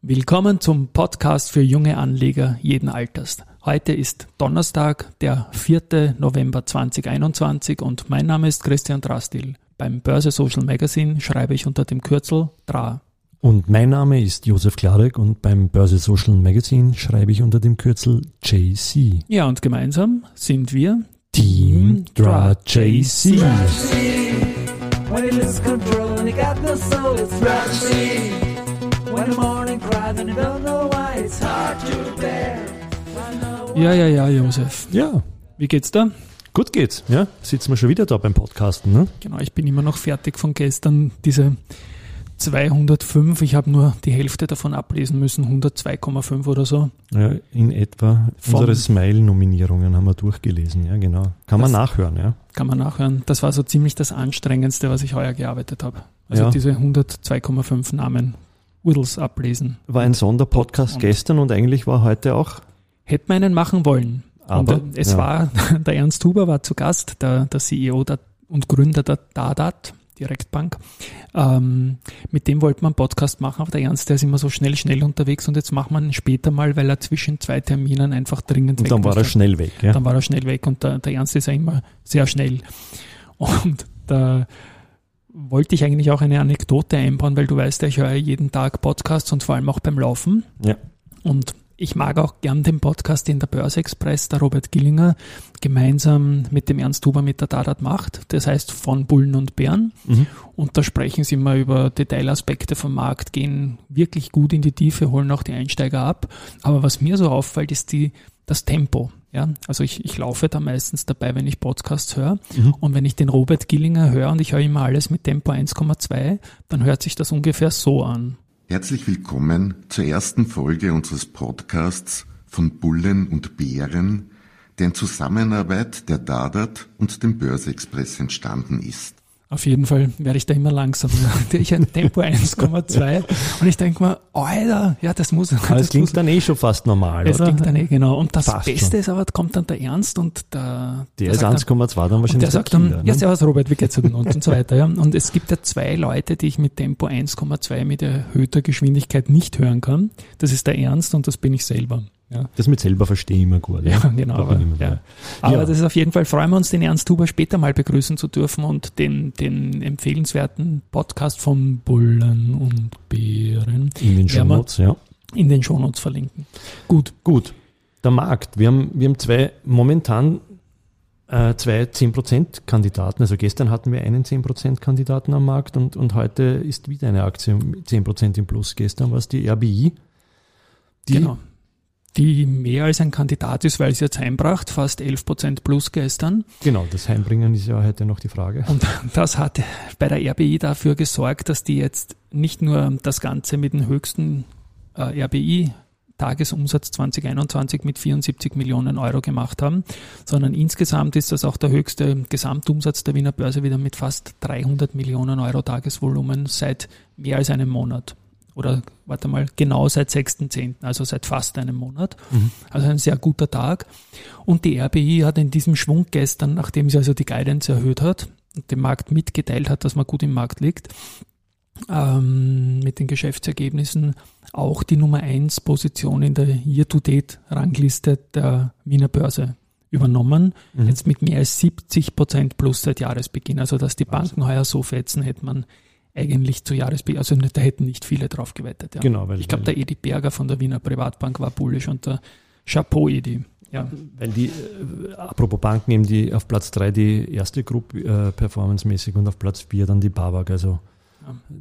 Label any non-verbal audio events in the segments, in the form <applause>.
Willkommen zum Podcast für junge Anleger jeden Alters. Heute ist Donnerstag, der 4. November 2021 und mein Name ist Christian Drastil. Beim Börse Social Magazine schreibe ich unter dem Kürzel DRA. Und mein Name ist Josef Klarek und beim Börse Social Magazine schreibe ich unter dem Kürzel JC. Ja, und gemeinsam sind wir Team DRA JC. When he Ja, ja, ja, Josef. Ja, Wie geht's da? gut geht's. Ja, sitzen wir schon wieder da beim Podcasten. Ne? Genau, ich bin immer noch fertig von gestern. Diese 205, ich habe nur die Hälfte davon ablesen müssen, 102,5 oder so. Ja, in etwa Vom- unsere Smile-Nominierungen haben wir durchgelesen. Ja, genau. Kann man nachhören. Ja. Kann man nachhören. Das war so ziemlich das Anstrengendste, was ich heuer gearbeitet habe. Also Ja. diese 102,5 Namen Whittles ablesen. War ein Sonderpodcast Und- gestern und eigentlich war heute auch. Hätte man einen machen wollen. Aber, und äh, es ja. war, <laughs> der Ernst Huber war zu Gast, der, der CEO der, und Gründer der Dadat, Direktbank. Ähm, mit dem wollte man einen Podcast machen, aber der Ernst, der ist immer so schnell, schnell unterwegs und jetzt macht man ihn später mal, weil er zwischen zwei Terminen einfach dringend Und weg dann war er musste. schnell weg. Ja. Dann war er schnell weg und der, der Ernst ist ja immer sehr schnell. Und da wollte ich eigentlich auch eine Anekdote einbauen, weil du weißt ich höre jeden Tag Podcasts und vor allem auch beim Laufen. Ja. Und ich mag auch gern den Podcast, den der Börse Express, der Robert Gillinger, gemeinsam mit dem Ernst Huber mit der Dadat macht. Das heißt von Bullen und Bären. Mhm. Und da sprechen sie immer über Detailaspekte vom Markt, gehen wirklich gut in die Tiefe, holen auch die Einsteiger ab. Aber was mir so auffällt, ist die, das Tempo. Ja, also ich, ich laufe da meistens dabei, wenn ich Podcasts höre. Mhm. Und wenn ich den Robert Gillinger höre und ich höre immer alles mit Tempo 1,2, dann hört sich das ungefähr so an. Herzlich willkommen zur ersten Folge unseres Podcasts von Bullen und Bären, der in Zusammenarbeit der Dadat und dem Börseexpress entstanden ist. Auf jeden Fall werde ich da immer langsamer. <laughs> Ich ein Tempo 1,2 und ich denke mir, Alter, ja, das muss. Aber das es klingt muss, dann eh schon fast normal, es oder? klingt dann eh genau. Und das Passt Beste schon. ist aber, kommt dann der Ernst und der, Der ist sagt dann, 1,2 dann und wahrscheinlich der sagt dann, Killer, ja, ne? servus Robert, wie geht's dir denn? und, und so weiter. Ja. Und es gibt ja zwei Leute, die ich mit Tempo 1,2 mit erhöhter Geschwindigkeit nicht hören kann. Das ist der Ernst und das bin ich selber. Ja. Das mit selber verstehen immer gut. Ja, Ja, genau. Aber, ich ja. aber das ist auf jeden Fall, freuen wir uns, den Ernst Huber später mal begrüßen zu dürfen und den, den empfehlenswerten Podcast von Bullen und Bären In den Shownotes, ja. in den Shownotes verlinken. Gut, Gut, der Markt. Wir haben, wir haben zwei, momentan äh, zwei 10% Kandidaten. Also gestern hatten wir einen 10% Kandidaten am Markt und, und heute ist wieder eine Aktie um 10% im Plus. Gestern war es die RBI. Die, genau. Die mehr als ein Kandidat ist, weil sie jetzt einbracht, fast 11% plus gestern. Genau, das Heimbringen ist ja heute noch die Frage. Und <laughs> das hat bei der RBI dafür gesorgt, dass die jetzt nicht nur das Ganze mit dem höchsten äh, RBI Tagesumsatz 2021 mit 74 Millionen Euro gemacht haben, sondern insgesamt ist das auch der höchste Gesamtumsatz der Wiener Börse wieder mit fast 300 Millionen Euro Tagesvolumen seit mehr als einem Monat. Oder warte mal, genau seit 6.10., also seit fast einem Monat. Also ein sehr guter Tag. Und die RBI hat in diesem Schwung gestern, nachdem sie also die Guidance erhöht hat und dem Markt mitgeteilt hat, dass man gut im Markt liegt, ähm, mit den Geschäftsergebnissen auch die Nummer 1 Position in der Year-to-Date-Rangliste der Wiener Börse übernommen. Jetzt mit mehr als 70 Prozent plus seit Jahresbeginn. Also dass die Banken heuer so fetzen, hätte man eigentlich zu Jahresbeginn, also da hätten nicht viele drauf gewettet. Ja. Genau, weil- ich glaube, der Edi Berger von der Wiener Privatbank war bullisch und der Chapeau Edi. Ja. Weil die, äh, apropos Banken, eben die auf Platz 3 die erste Gruppe äh, performancemäßig und auf Platz 4 dann die BAWAG, also.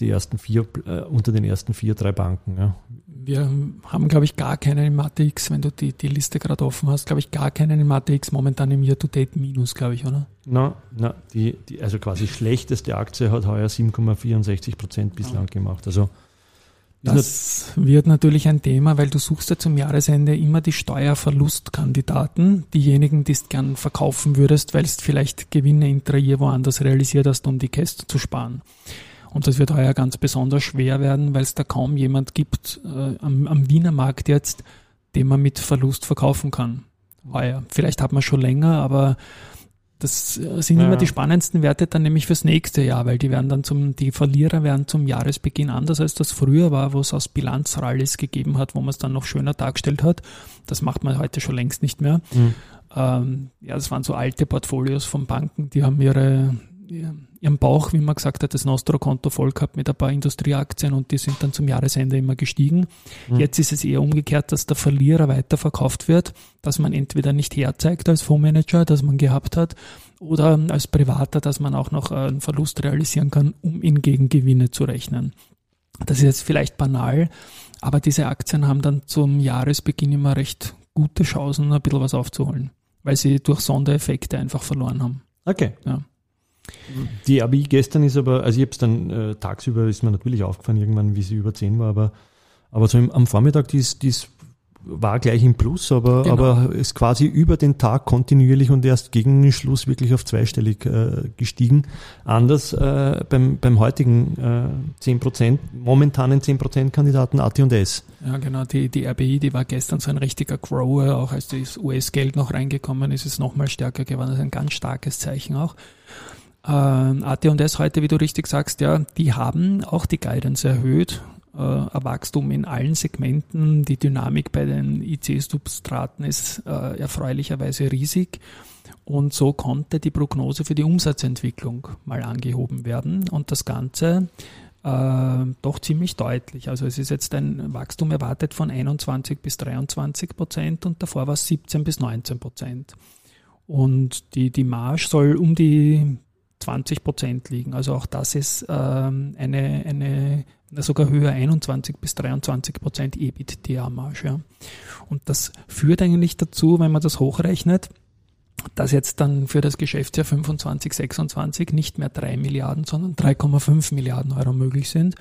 Die ersten vier, äh, unter den ersten vier, drei Banken. Ja. Wir haben, glaube ich, gar keinen im ATX, wenn du die, die Liste gerade offen hast, glaube ich, gar keinen im ATX momentan im Year-to-Date Minus, glaube ich, oder? Na, na die, die, also quasi schlechteste Aktie hat heuer 7,64 Prozent bislang gemacht. Also Das wird natürlich ein Thema, weil du suchst ja zum Jahresende immer die Steuerverlustkandidaten, diejenigen, die du gern verkaufen würdest, weil es vielleicht Gewinne intrahier woanders realisiert hast, um die Käste zu sparen. Und das wird heuer ganz besonders schwer werden, weil es da kaum jemand gibt äh, am, am Wiener Markt jetzt, den man mit Verlust verkaufen kann. Heuer. Vielleicht hat man schon länger, aber Das äh, sind Ja. immer die spannendsten Werte dann nämlich fürs nächste Jahr, weil die werden dann zum, die Verlierer werden zum Jahresbeginn anders als das früher war, wo es aus Bilanzrallies gegeben hat, wo man es dann noch schöner dargestellt hat. Das macht man heute schon längst nicht mehr. Mhm. Ähm, ja, das waren so alte Portfolios von Banken, die haben ihre, ihren Bauch, wie man gesagt hat, das Nostro-Konto voll gehabt mit ein paar Industrieaktien und die sind dann zum Jahresende immer gestiegen. Mhm. Jetzt ist es eher umgekehrt, dass der Verlierer weiterverkauft wird, dass man entweder nicht herzeigt als Fondsmanager, dass man gehabt hat, oder als Privater, dass man auch noch einen Verlust realisieren kann, um ihn gegen Gewinne zu rechnen. Das ist jetzt vielleicht banal, aber diese Aktien haben dann zum Jahresbeginn immer recht gute Chancen, ein bisschen was aufzuholen, weil sie durch Sondereffekte einfach verloren haben. Okay. Ja. Die ABI gestern ist aber, also ich habe es dann äh, tagsüber, ist mir natürlich aufgefallen irgendwann, wie sie über 10 war, aber, aber so im, am Vormittag, die ist, die ist, war gleich im Plus, aber, Genau. aber ist quasi über den Tag kontinuierlich und erst gegen den Schluss wirklich auf zweistellig äh, gestiegen. Anders äh, beim, beim heutigen äh, 10%, momentanen 10% Kandidaten AT&S. Ja, genau. Die, die RBI, die war gestern so ein richtiger Grower, auch als das US-Geld noch reingekommen ist, ist es nochmal stärker geworden. Das ist ein ganz starkes Zeichen auch. Ähm, AT&S heute, wie du richtig sagst, ja, die haben auch die Guidance erhöht. Äh, Wachstum in allen Segmenten. Die Dynamik bei den IC-Substraten ist äh, erfreulicherweise riesig. Und so konnte die Prognose für die Umsatzentwicklung mal angehoben werden. Und das Ganze äh, doch ziemlich deutlich. Also es ist jetzt ein Wachstum erwartet von 21 bis 23 Prozent und davor war es 17 bis 19 Prozent. Und die, die Marge soll um die 20 Prozent liegen. Also auch das ist ähm, eine, eine sogar höher 21 bis 23 Prozent EBITDA-Marge. Ja. Und das führt eigentlich dazu, wenn man das hochrechnet, dass jetzt dann für das Geschäftsjahr 25, 26 nicht mehr 3 Milliarden, sondern 3,5 Milliarden Euro möglich sind.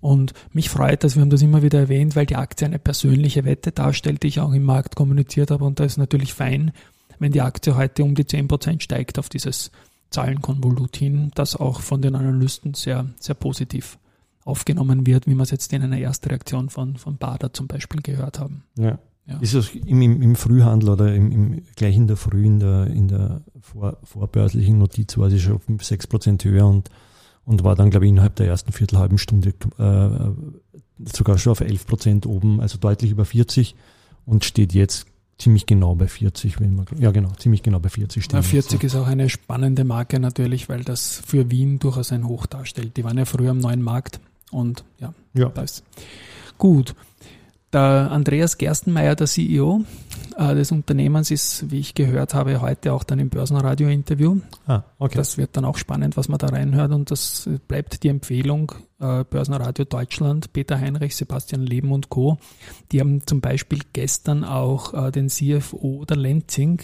Und mich freut das, wir haben das immer wieder erwähnt, weil die Aktie eine persönliche Wette darstellt, die ich auch im Markt kommuniziert habe. Und da ist natürlich fein, wenn die Aktie heute um die 10% steigt auf dieses Zahlenkonvolut hin, das auch von den Analysten sehr, sehr positiv aufgenommen wird, wie wir es jetzt in einer Erstreaktion von, von Bader zum Beispiel gehört haben. Ja. Ja. Ist es im, im, im Frühhandel oder im, im, gleich in der Früh, in der, in der vor, vorbörslichen Notiz war sie schon 5, 6 Prozent höher und, und war dann, glaube ich, innerhalb der ersten Viertelhalben Stunde äh, sogar schon auf 11 Prozent oben, also deutlich über 40 und steht jetzt ziemlich genau bei 40, wenn man, ja genau, ziemlich genau bei 40 stehen. Ja, wir 40 jetzt, ist auch eine spannende Marke natürlich, weil das für Wien durchaus ein Hoch darstellt. Die waren ja früher am neuen Markt und ja, ja. Ja. da ist gut. Der Andreas Gerstenmeier, der CEO äh, des Unternehmens, ist, wie ich gehört habe, heute auch dann im Börsenradio-Interview. Ah, okay. Das wird dann auch spannend, was man da reinhört und das bleibt die Empfehlung äh, Börsenradio Deutschland, Peter Heinrich, Sebastian Leben und Co. Die haben zum Beispiel gestern auch äh, den CFO der Lenzing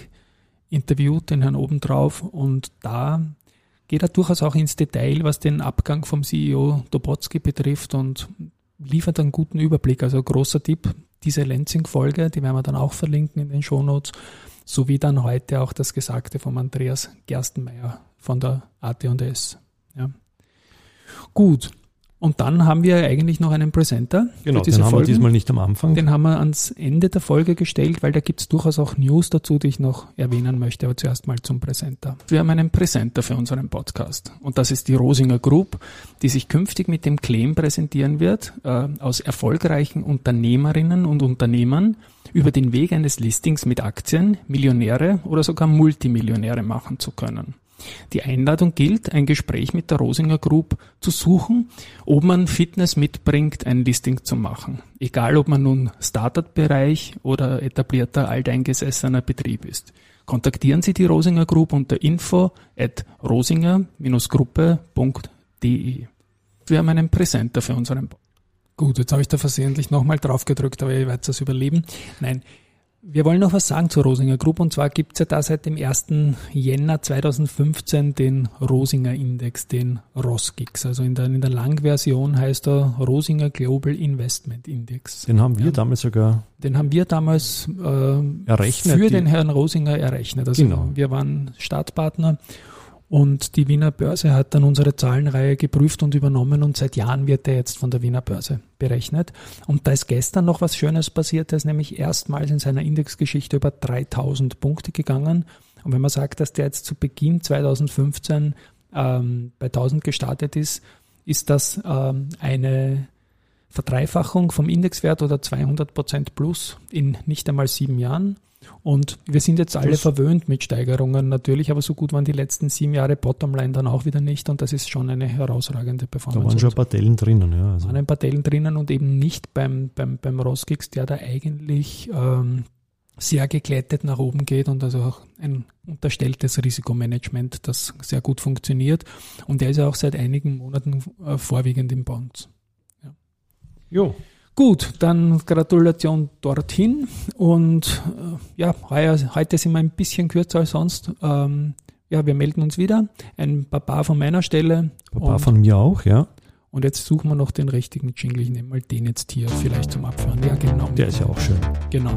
interviewt, den Herrn obendrauf und da geht er durchaus auch ins Detail, was den Abgang vom CEO Dobotsky betrifft und liefert einen guten Überblick. Also großer Tipp, diese Lenzing-Folge, die werden wir dann auch verlinken in den Shownotes, sowie dann heute auch das Gesagte vom Andreas Gerstenmeier von der AT&S. Ja. Gut. Und dann haben wir eigentlich noch einen Presenter Genau, für diese den haben Folge. wir diesmal nicht am Anfang. Den haben wir ans Ende der Folge gestellt, weil da gibt es durchaus auch News dazu, die ich noch erwähnen möchte. Aber zuerst mal zum Präsenter. Wir haben einen Präsenter für unseren Podcast. Und das ist die Rosinger Group, die sich künftig mit dem Claim präsentieren wird, äh, aus erfolgreichen Unternehmerinnen und Unternehmern über den Weg eines Listings mit Aktien Millionäre oder sogar Multimillionäre machen zu können. Die Einladung gilt, ein Gespräch mit der Rosinger Group zu suchen, ob man Fitness mitbringt, ein Listing zu machen. Egal, ob man nun Startup-Bereich oder etablierter alteingesessener Betrieb ist. Kontaktieren Sie die Rosinger Group unter info at rosinger-gruppe.de. Wir haben einen Präsenter für unseren Bo Gut, jetzt habe ich da versehentlich nochmal drauf gedrückt, aber ihr werdet das überleben. Nein, wir wollen noch was sagen zur Rosinger Group und zwar gibt's ja da seit dem 1. Jänner 2015 den Rosinger Index, den ROSGIX. Also in der, in der Langversion heißt er Rosinger Global Investment Index. Den haben wir Ja. damals sogar Den haben wir damals äh, errechnet. für den Herrn Rosinger errechnet. Also Genau. wir waren Startpartner und die Wiener Börse hat dann unsere Zahlenreihe geprüft und übernommen und seit Jahren wird er jetzt von der Wiener Börse berechnet. Und da ist gestern noch was Schönes passiert, er ist nämlich erstmals in seiner Indexgeschichte über 3000 Punkte gegangen Und wenn man sagt, dass der jetzt zu Beginn 2015 ähm, bei 1000 gestartet ist, ist das ähm, eine Verdreifachung vom Indexwert oder 200 Prozent plus in nicht einmal sieben Jahren. Und wir sind jetzt alle Das- verwöhnt mit Steigerungen natürlich, aber so gut waren die letzten sieben Jahre Bottomline dann auch wieder nicht und das ist schon eine herausragende Da Performance. waren schon ein paar Dellen drinnen, ja. Also, waren ein paar Dellen drinnen und eben nicht beim, beim, beim Roskix, der da eigentlich ähm, sehr geglättet nach oben geht und also auch ein unterstelltes Risikomanagement, das sehr gut funktioniert. Und der ist ja auch seit einigen Monaten äh, vorwiegend im Bonds. Jo. Gut, dann Gratulation dorthin und äh, ja, heute sind wir ein bisschen kürzer als sonst. Ähm, ja, wir melden uns wieder. Ein Papa von meiner Stelle. Ein paar und, von mir auch, ja. und jetzt suchen wir noch den richtigen Jingle. Ich nehme mal den jetzt hier vielleicht zum Abfahren. Ja, genau. Der ist ja auch schön. Genau.